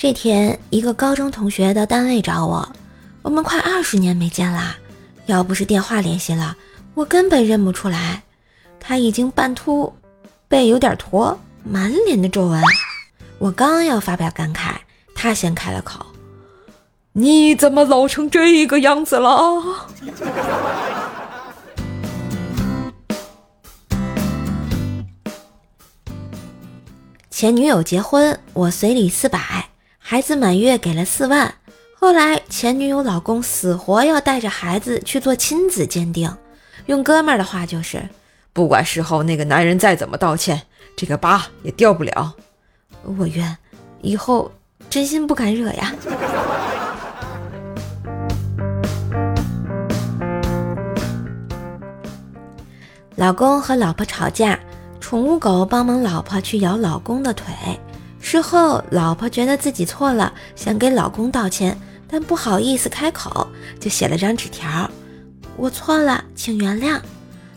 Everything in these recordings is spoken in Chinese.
这天，一个高中同学到单位找我，我们快二十年没见啦，要不是电话联系了，我根本认不出来。他已经半秃，背有点驼，满脸的皱纹。我刚要发表感慨，他先开了口：“你怎么老成这个样子了？”前女友结婚，我随礼四百。孩子满月给了四万，后来前女友老公死活要带着孩子去做亲子鉴定，用哥们儿的话就是，不管事后那个男人再怎么道歉，这个疤也掉不了。我冤，以后真心不敢惹呀。老公和老婆吵架，宠物狗帮忙老婆去咬老公的腿。事后，老婆觉得自己错了，想给老公道歉，但不好意思开口，就写了张纸条：“我错了，请原谅。”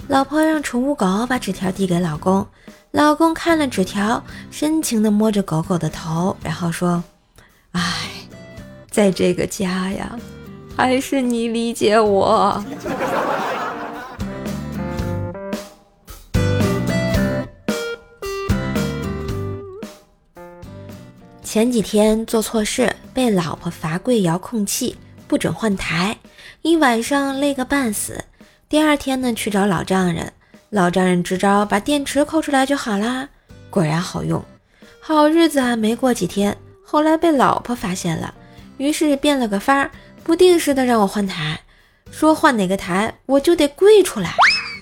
老婆让宠物狗把纸条递给老公，老公看了纸条，深情地摸着狗狗的头，然后说：“哎，在这个家呀，还是你理解我。”前几天做错事，被老婆罚跪遥控器，不准换台，一晚上累个半死。第二天呢，去找老丈人，老丈人支招，把电池抠出来就好啦。果然好用。好日子啊没过几天，后来被老婆发现了，于是变了个法儿，不定时的让我换台，说换哪个台我就得跪出来。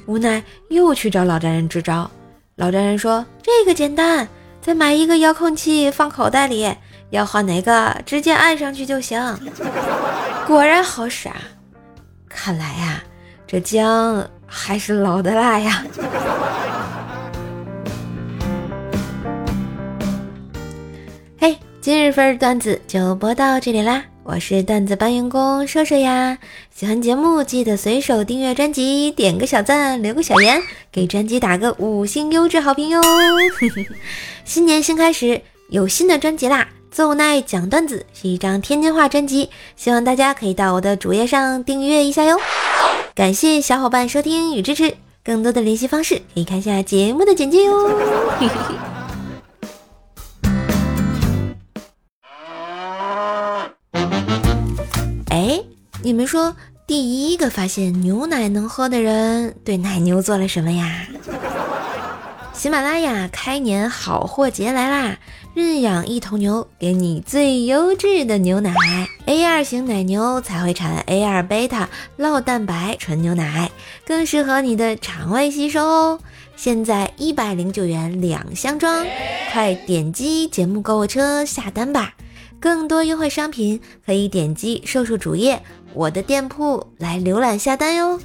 无奈又去找老丈人支招，老丈人说这个简单。再买一个遥控器放口袋里，要换哪个直接按上去就行。果然好使啊！看来呀，这姜还是老的辣呀。嘿，今日份段子就播到这里啦！我是段子搬运工射射呀，喜欢节目记得随手订阅专辑，点个小赞，留个小言，给专辑打个五星优质好评哟。新年新开始，有新的专辑啦！奏奈讲段子是一张天津话专辑，希望大家可以到我的主页上订阅一下哟。感谢小伙伴收听与支持，更多的联系方式可以看下节目的简介哟。你们说，第一个发现牛奶能喝的人对奶牛做了什么呀？喜马拉雅开年好货节来啦！认养一头牛，给你最优质的牛奶。A 二型奶牛才会产 A 二贝塔酪蛋白纯牛奶，更适合你的肠胃吸收哦。现在一百零九元两箱装，快点击节目购物车下单吧！更多优惠商品可以点击瘦瘦主页我的店铺来浏览下单哟。